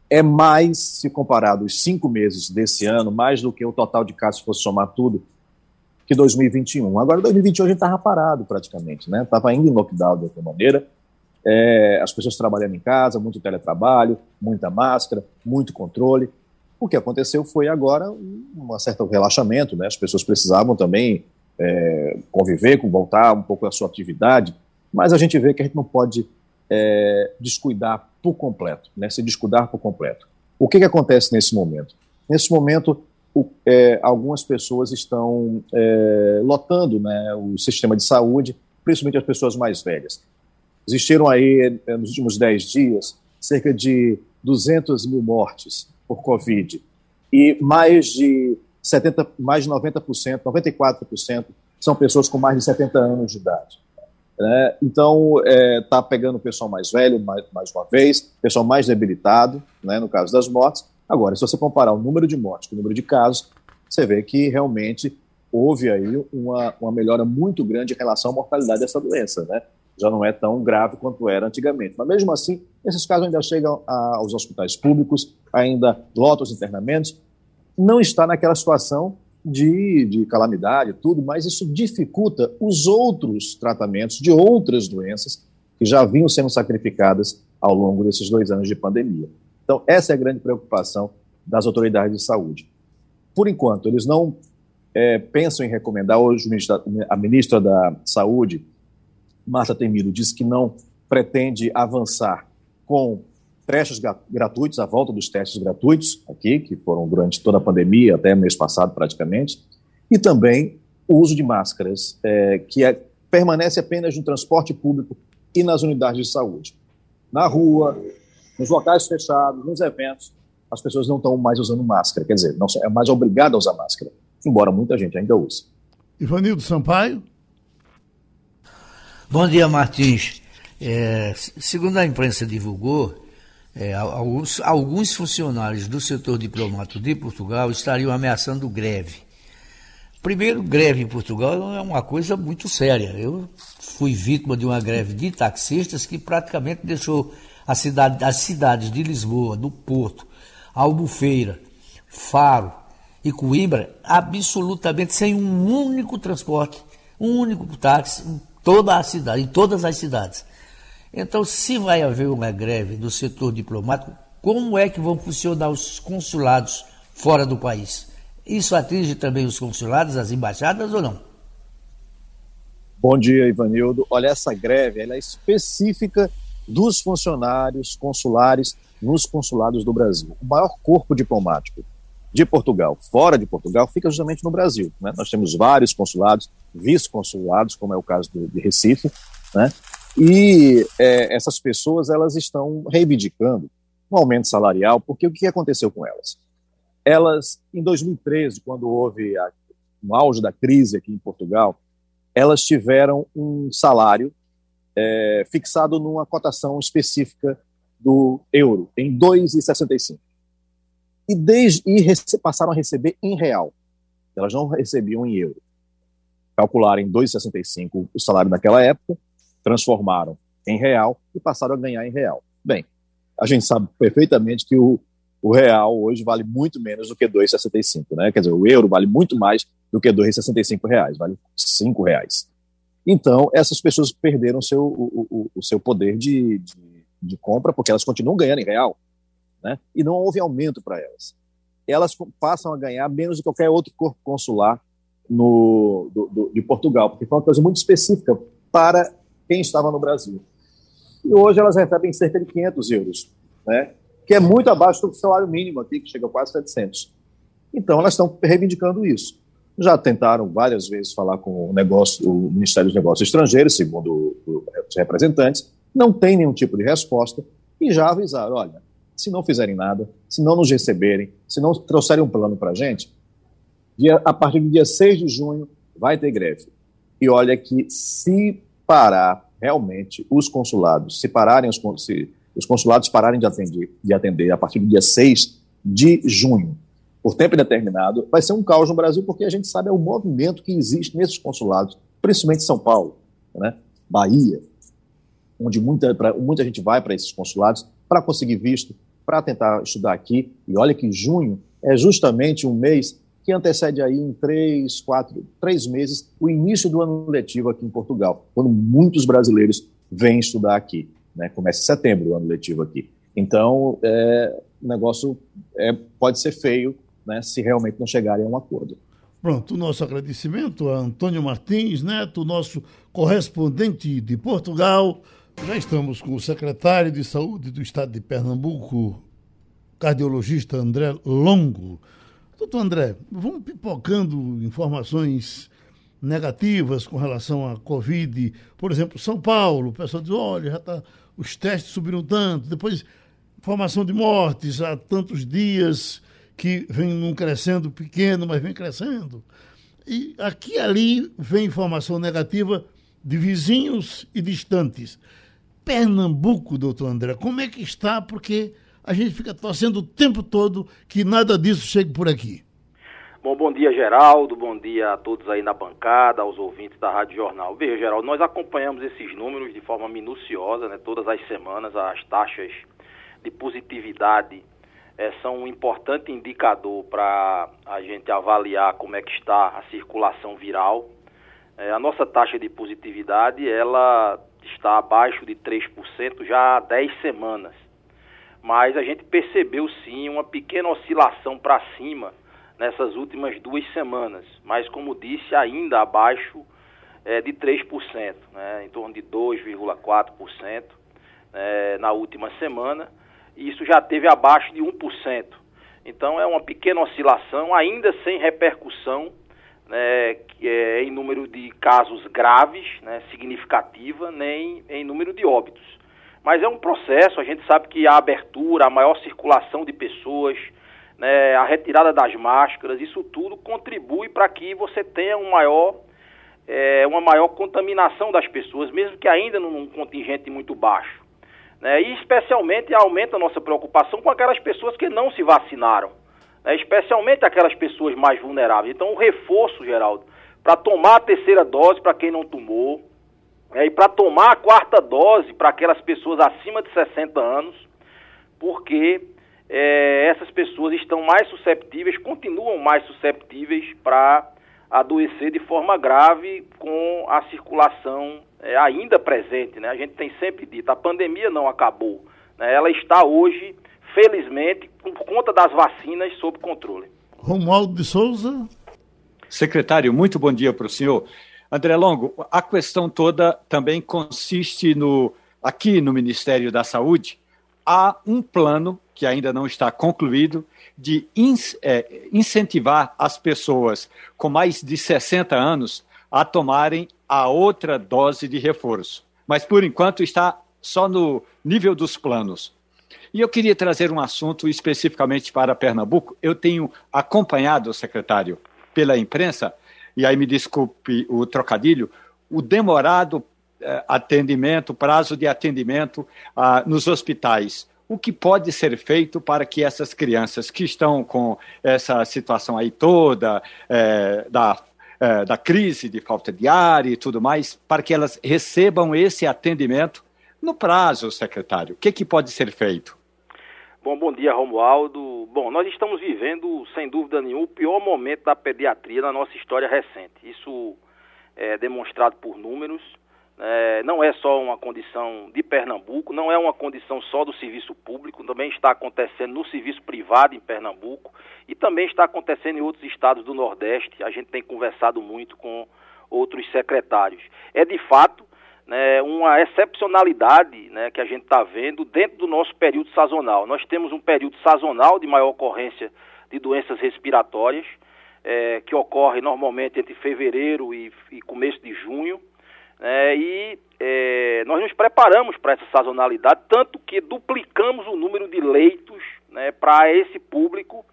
É mais, se comparado os cinco meses desse ano, mais do que o total de casos, se fosse somar tudo, que 2021. Agora, 2021 a gente estava parado praticamente, né? Estava indo em lockdown de outra maneira, é, as pessoas trabalhando em casa, muito teletrabalho, muita máscara, muito controle. O que aconteceu foi agora um certo relaxamento, né? As pessoas precisavam também é, conviver, com voltar um pouco à sua atividade, mas a gente vê que a gente não pode é, descuidar por completo, né? Se descuidar por completo. O que, que acontece nesse momento? Nesse momento, o, é, algumas pessoas estão é, lotando né, o sistema de saúde, principalmente as pessoas mais velhas. Existiram aí, é, nos últimos 10 dias, cerca de 200 mil mortes por Covid e mais de 70, mais de 90%, 94% são pessoas com mais de 70 anos de idade. Né? Então, está é, tá pegando o pessoal mais velho, mais, mais uma vez, pessoal mais debilitado, né, no caso das mortes. Agora, se você comparar o número de mortes com o número de casos, você vê que realmente houve aí uma, uma melhora muito grande em relação à mortalidade dessa doença, né? Já não é tão grave quanto era antigamente. Mas mesmo assim, esses casos ainda chegam aos hospitais públicos, ainda lotam os internamentos. Não está naquela situação de, de calamidade, tudo, mas isso dificulta os outros tratamentos de outras doenças que já vinham sendo sacrificadas ao longo desses dois anos de pandemia. Então, essa é a grande preocupação das autoridades de saúde. Por enquanto, eles não é, pensam em recomendar, hoje a ministra da Saúde, Marta Temido, disse que não pretende avançar com testes gratuitos, a volta dos testes gratuitos aqui, que foram durante toda a pandemia, até mês passado praticamente, e também o uso de máscaras, é, que é, permanece apenas no transporte público e nas unidades de saúde. Na rua, nos locais fechados, nos eventos, as pessoas não estão mais usando máscara, quer dizer, não é mais obrigada a usar máscara, embora muita gente ainda use. Ivanildo Sampaio. Bom dia, Martins. É, segundo a imprensa divulgou, é, alguns, alguns funcionários do setor diplomático de Portugal estariam ameaçando greve. Primeiro, greve em Portugal é uma coisa muito séria. Eu fui vítima de uma greve de taxistas que praticamente deixou a cidade, as cidades de Lisboa, do Porto, Albufeira, Faro e Coimbra absolutamente sem um único transporte, um único táxi em toda a cidade, em todas as cidades. Então, se vai haver uma greve do setor diplomático, como é que vão funcionar os consulados fora do país? Isso atinge também os consulados, as embaixadas ou não? Bom dia, Ivanildo. Olha, essa greve ela é específica dos funcionários consulares nos consulados do Brasil. O maior corpo diplomático de Portugal, fora de Portugal, fica justamente no Brasil. Né? Nós temos vários consulados, vice-consulados, como é o caso de Recife, né? E é, essas pessoas elas estão reivindicando um aumento salarial, porque o que aconteceu com elas? Elas, em 2013, quando houve a, um auge da crise aqui em Portugal, elas tiveram um salário é, fixado numa cotação específica do euro, em 2,65. E, desde, e passaram a receber em real. Elas não recebiam em euro. Calcularam em 2,65 o salário naquela época, transformaram em real e passaram a ganhar em real. Bem, a gente sabe perfeitamente que o, o real hoje vale muito menos do que 2,65, né? Quer dizer, o euro vale muito mais do que 2,65 reais, vale 5 reais. Então, essas pessoas perderam seu, o, o, o seu poder de, de, de, compra, porque elas continuam ganhando em real, né? E não houve aumento para elas. Elas passam a ganhar menos de qualquer outro corpo consular no, do, do, de Portugal, porque foi uma coisa muito específica para quem estava no Brasil. E hoje elas recebem cerca de 500 euros, né? que é muito abaixo do salário mínimo aqui, que chega a quase 700. Então, elas estão reivindicando isso. Já tentaram várias vezes falar com o, negócio, o Ministério dos Negócios Estrangeiros, segundo os representantes, não tem nenhum tipo de resposta e já avisaram: olha, se não fizerem nada, se não nos receberem, se não trouxerem um plano para a gente, dia, a partir do dia 6 de junho vai ter greve. E olha que se parar realmente os consulados, se pararem os, se os consulados pararem de atender, de atender a partir do dia 6 de junho, por tempo indeterminado, vai ser um caos no Brasil, porque a gente sabe é o movimento que existe nesses consulados, principalmente em São Paulo. Né? Bahia, onde muita, pra, muita gente vai para esses consulados para conseguir visto, para tentar estudar aqui. E olha que junho é justamente um mês que antecede aí em três, quatro, três meses o início do ano letivo aqui em Portugal, quando muitos brasileiros vêm estudar aqui. Né? Começa em setembro o ano letivo aqui. Então, é, o negócio é, pode ser feio né, se realmente não chegarem a um acordo. Pronto, o nosso agradecimento a Antônio Martins Neto, nosso correspondente de Portugal. Já estamos com o secretário de Saúde do Estado de Pernambuco, cardiologista André Longo. Doutor André, vamos pipocando informações negativas com relação à Covid. Por exemplo, São Paulo, o pessoal diz, olha, já tá, os testes subiram tanto. Depois, informação de mortes há tantos dias que vem num crescendo pequeno, mas vem crescendo. E aqui e ali vem informação negativa de vizinhos e distantes. Pernambuco, doutor André, como é que está? Porque a gente fica torcendo o tempo todo que nada disso chegue por aqui. Bom, bom dia, Geraldo. Bom dia a todos aí na bancada, aos ouvintes da Rádio Jornal. Veja, Geraldo, nós acompanhamos esses números de forma minuciosa, né? Todas as semanas, as taxas de positividade é, são um importante indicador para a gente avaliar como é que está a circulação viral. É, a nossa taxa de positividade ela está abaixo de 3% já há 10 semanas. Mas a gente percebeu sim uma pequena oscilação para cima nessas últimas duas semanas. Mas, como disse, ainda abaixo é, de 3%, né, em torno de 2,4% é, na última semana e isso já teve abaixo de 1%. Então é uma pequena oscilação, ainda sem repercussão né, é, em número de casos graves, né, significativa, nem em número de óbitos. Mas é um processo, a gente sabe que a abertura, a maior circulação de pessoas, né, a retirada das máscaras, isso tudo contribui para que você tenha um maior, é, uma maior contaminação das pessoas, mesmo que ainda num contingente muito baixo. Né? E especialmente aumenta a nossa preocupação com aquelas pessoas que não se vacinaram, né? especialmente aquelas pessoas mais vulneráveis. Então, o reforço, Geraldo, para tomar a terceira dose para quem não tomou, né? e para tomar a quarta dose para aquelas pessoas acima de 60 anos, porque é, essas pessoas estão mais susceptíveis, continuam mais susceptíveis para adoecer de forma grave com a circulação é, ainda presente. Né? A gente tem sempre dito, a pandemia não acabou. Né? Ela está hoje, felizmente, por conta das vacinas, sob controle. Romualdo de Souza. Secretário, muito bom dia para o senhor. André Longo, a questão toda também consiste no, aqui no Ministério da Saúde, há um plano que ainda não está concluído de in, é, incentivar as pessoas com mais de 60 anos a tomarem a outra dose de reforço. Mas, por enquanto, está só no nível dos planos. E eu queria trazer um assunto especificamente para Pernambuco. Eu tenho acompanhado, secretário, pela imprensa, e aí me desculpe o trocadilho, o demorado eh, atendimento, prazo de atendimento ah, nos hospitais. O que pode ser feito para que essas crianças que estão com essa situação aí toda, eh, da é, da crise de falta de ar e tudo mais, para que elas recebam esse atendimento no prazo, secretário. O que, que pode ser feito? Bom, bom dia, Romualdo. Bom, nós estamos vivendo, sem dúvida nenhuma, o pior momento da pediatria na nossa história recente. Isso é demonstrado por números. É, não é só uma condição de Pernambuco, não é uma condição só do serviço público, também está acontecendo no serviço privado em Pernambuco e também está acontecendo em outros estados do Nordeste. A gente tem conversado muito com outros secretários. É de fato né, uma excepcionalidade né, que a gente está vendo dentro do nosso período sazonal. Nós temos um período sazonal de maior ocorrência de doenças respiratórias, é, que ocorre normalmente entre fevereiro e, e começo de junho. É, e é, nós nos preparamos para essa sazonalidade, tanto que duplicamos o número de leitos né, para esse público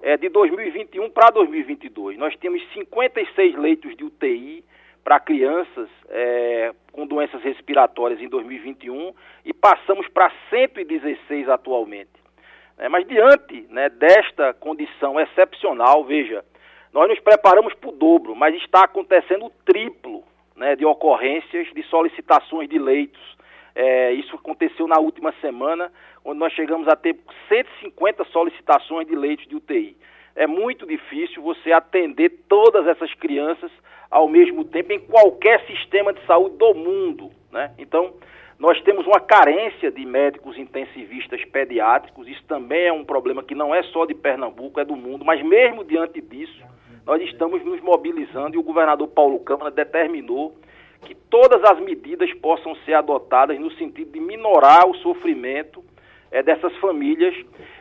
é, de 2021 para 2022. Nós temos 56 leitos de UTI para crianças é, com doenças respiratórias em 2021 e passamos para 116 atualmente. É, mas diante né, desta condição excepcional, veja, nós nos preparamos para o dobro, mas está acontecendo o triplo né, de ocorrências de solicitações de leitos. É, isso aconteceu na última semana, onde nós chegamos a ter 150 solicitações de leitos de UTI. É muito difícil você atender todas essas crianças ao mesmo tempo em qualquer sistema de saúde do mundo. Né? Então, nós temos uma carência de médicos intensivistas pediátricos, isso também é um problema que não é só de Pernambuco, é do mundo, mas mesmo diante disso, nós estamos nos mobilizando e o governador Paulo Câmara determinou que todas as medidas possam ser adotadas no sentido de minorar o sofrimento é, dessas famílias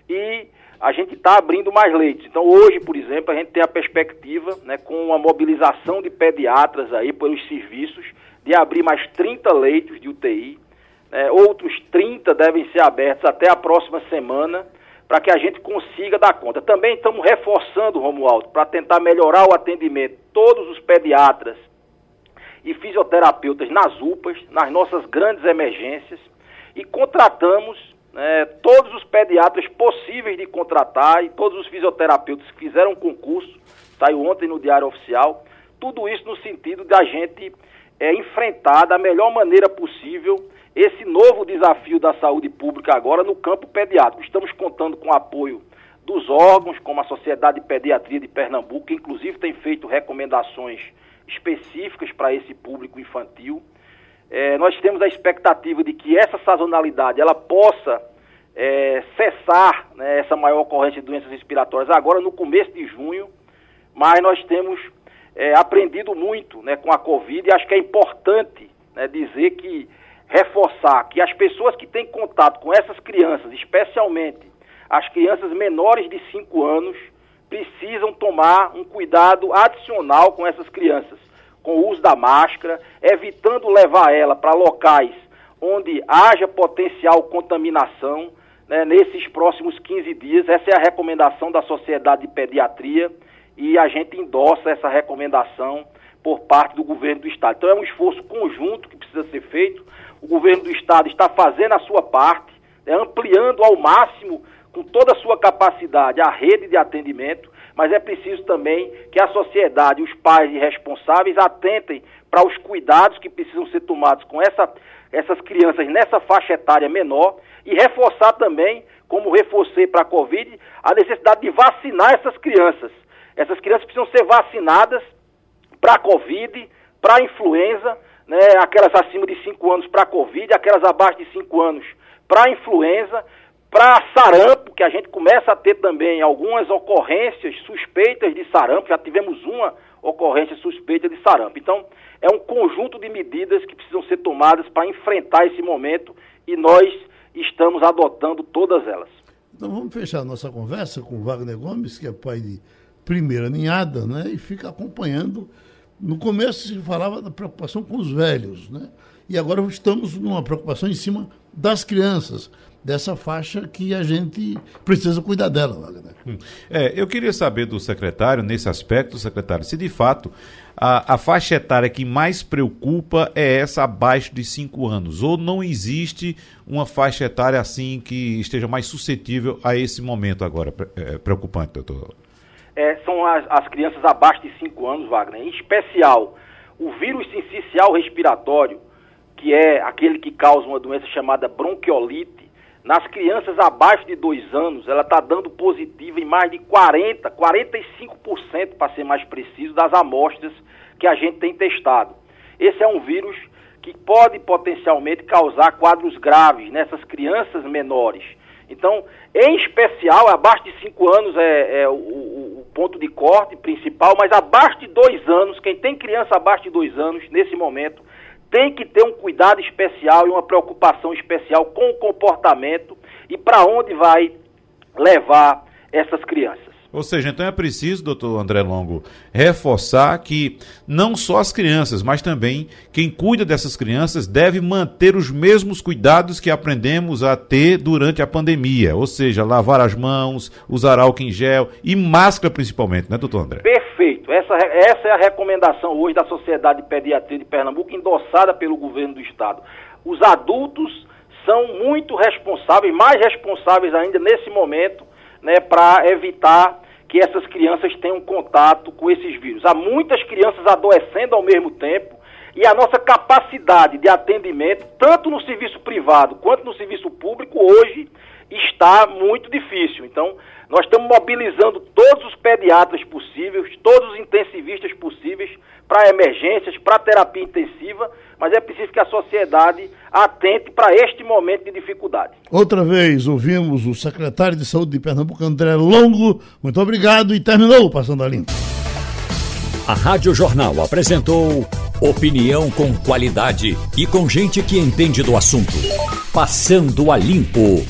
e a gente está abrindo mais leitos. Então hoje, por exemplo, a gente tem a perspectiva, né, com a mobilização de pediatras aí pelos serviços, de abrir mais 30 leitos de UTI é, outros 30 devem ser abertos até a próxima semana para que a gente consiga dar conta. Também estamos reforçando, Romualdo, para tentar melhorar o atendimento. Todos os pediatras e fisioterapeutas nas UPAs, nas nossas grandes emergências, e contratamos né, todos os pediatras possíveis de contratar e todos os fisioterapeutas que fizeram concurso, saiu ontem no Diário Oficial, tudo isso no sentido da gente é, enfrentar da melhor maneira possível esse novo desafio da saúde pública agora no campo pediátrico. Estamos contando com o apoio dos órgãos, como a Sociedade de Pediatria de Pernambuco, que inclusive tem feito recomendações específicas para esse público infantil. É, nós temos a expectativa de que essa sazonalidade ela possa é, cessar né, essa maior ocorrência de doenças respiratórias agora no começo de junho, mas nós temos é, aprendido muito né, com a Covid. E acho que é importante né, dizer que reforçar que as pessoas que têm contato com essas crianças, especialmente as crianças menores de 5 anos, precisam tomar um cuidado adicional com essas crianças, com o uso da máscara, evitando levar ela para locais onde haja potencial contaminação né, nesses próximos 15 dias. Essa é a recomendação da Sociedade de Pediatria e a gente endossa essa recomendação por parte do governo do Estado. Então é um esforço conjunto que precisa ser feito o governo do estado está fazendo a sua parte, né, ampliando ao máximo, com toda a sua capacidade, a rede de atendimento, mas é preciso também que a sociedade, os pais e responsáveis atentem para os cuidados que precisam ser tomados com essa, essas crianças nessa faixa etária menor e reforçar também, como reforcei para a Covid, a necessidade de vacinar essas crianças. Essas crianças precisam ser vacinadas para a Covid, para a influenza, né, aquelas acima de 5 anos para Covid, aquelas abaixo de 5 anos para influenza, para sarampo, que a gente começa a ter também algumas ocorrências suspeitas de sarampo, já tivemos uma ocorrência suspeita de sarampo. Então, é um conjunto de medidas que precisam ser tomadas para enfrentar esse momento e nós estamos adotando todas elas. Então vamos fechar nossa conversa com Wagner Gomes, que é pai de primeira ninhada, né, e fica acompanhando no começo se falava da preocupação com os velhos, né? E agora estamos numa preocupação em cima das crianças, dessa faixa que a gente precisa cuidar dela, Wagner. Hum. É, eu queria saber do secretário, nesse aspecto, secretário, se de fato a, a faixa etária que mais preocupa é essa abaixo de 5 anos, ou não existe uma faixa etária assim que esteja mais suscetível a esse momento agora é, preocupante, doutor? é, são as, as, crianças abaixo de 5 anos, Wagner. Em especial, o vírus sincicial respiratório, que é aquele que causa uma doença chamada bronquiolite, nas crianças abaixo de 2 anos, ela está dando positivo em mais de 40, 45%, para ser mais preciso, das amostras que a gente tem testado. Esse é um vírus que pode potencialmente causar quadros graves nessas crianças menores. Então, em especial, abaixo de 5 anos é, é o, o, ponto de corte principal, mas abaixo de 2 anos, quem tem criança abaixo de 2 anos, nesse momento, tem que ter um cuidado especial e uma preocupação especial com o comportamento e para onde vai levar essas crianças. Ou seja, então é preciso, doutor André Longo, reforçar que não só as crianças, mas também quem cuida dessas crianças deve manter os mesmos cuidados que aprendemos a ter durante a pandemia. Ou seja, lavar as mãos, usar álcool em gel e máscara principalmente, né, doutor André? Perfeito. Essa, essa é a recomendação hoje da Sociedade de Pediatria de Pernambuco, endossada pelo governo do estado. Os adultos são muito responsáveis, mais responsáveis ainda nesse momento né, para evitar que essas crianças tenham contato com esses vírus. Há muitas crianças adoecendo ao mesmo tempo e a nossa capacidade de atendimento, tanto no serviço privado quanto no serviço público, hoje está muito difícil. Então, nós estamos mobilizando todos os pediatras possíveis, todos os intensivistas possíveis para emergências, para terapia intensiva, mas é preciso que a sociedade atente para este momento de dificuldade. Outra vez ouvimos o secretário de Saúde de Pernambuco, André Longo. Muito obrigado e terminou Passando a Limpo. A Rádio Jornal apresentou opinião com qualidade e com gente que entende do assunto. Passando a Limpo.